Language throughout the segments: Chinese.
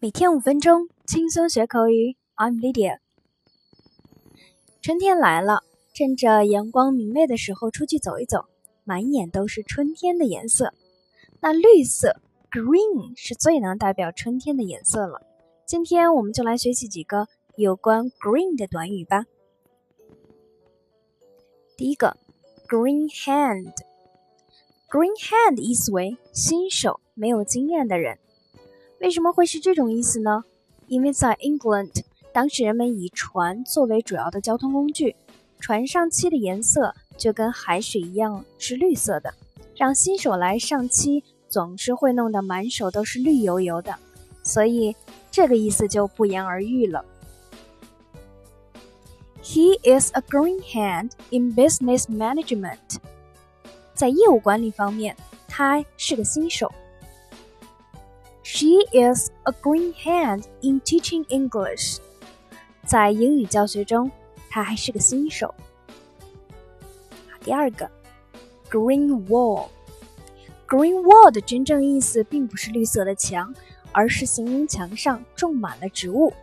每天五分钟，轻松学口语。I'm Lydia。春天来了，趁着阳光明媚的时候出去走一走，满眼都是春天的颜色。那绿色 （green） 是最能代表春天的颜色了。今天我们就来学习几个有关 green 的短语吧。第一个，green hand。green hand 意思为新手，没有经验的人。为什么会是这种意思呢？因为在 England，当时人们以船作为主要的交通工具，船上漆的颜色就跟海水一样是绿色的，让新手来上漆总是会弄得满手都是绿油油的，所以这个意思就不言而喻了。He is a green hand in business management。在业务管理方面，他是个新手。She is a green hand in teaching English。在英语教学中，她还是个新手。第二个，green wall。green wall 的真正意思并不是绿色的墙，而是形容墙上种满了植物。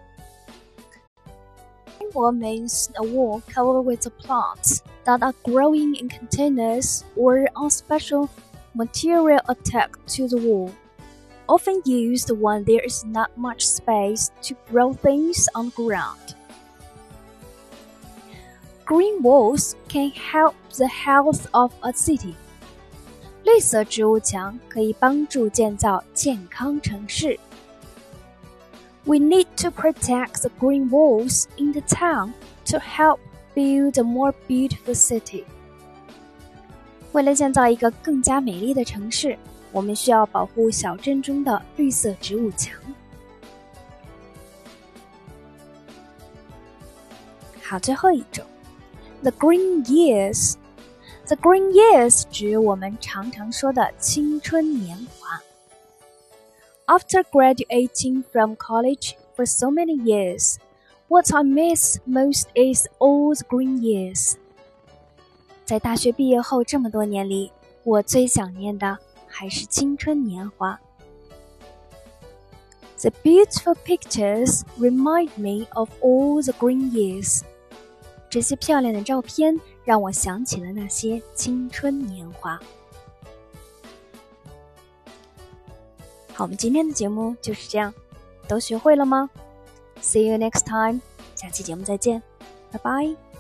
Green wall means a wall covered with plants that are growing in containers or on special material attached to the wall often used when there is not much space to grow things on the ground. Green walls can help the health of a city. 绿色植物墙可以帮助建造健康城市。We need to protect the green walls in the town to help build a more beautiful city. 为了建造一个更加美丽的城市， 我们需要保护小镇中的绿色植物墙。好，最后一种，the green years。the green years 指我们常常说的青春年华。After graduating from college for so many years, what I miss most is all the green years。在大学毕业后这么多年里，我最想念的还是青春年华。The beautiful pictures remind me of all the green years。这些漂亮的照片让我想起了那些青春年华。好，我们今天的节目就是这样，都学会了吗？See you next time，下期节目再见，拜拜。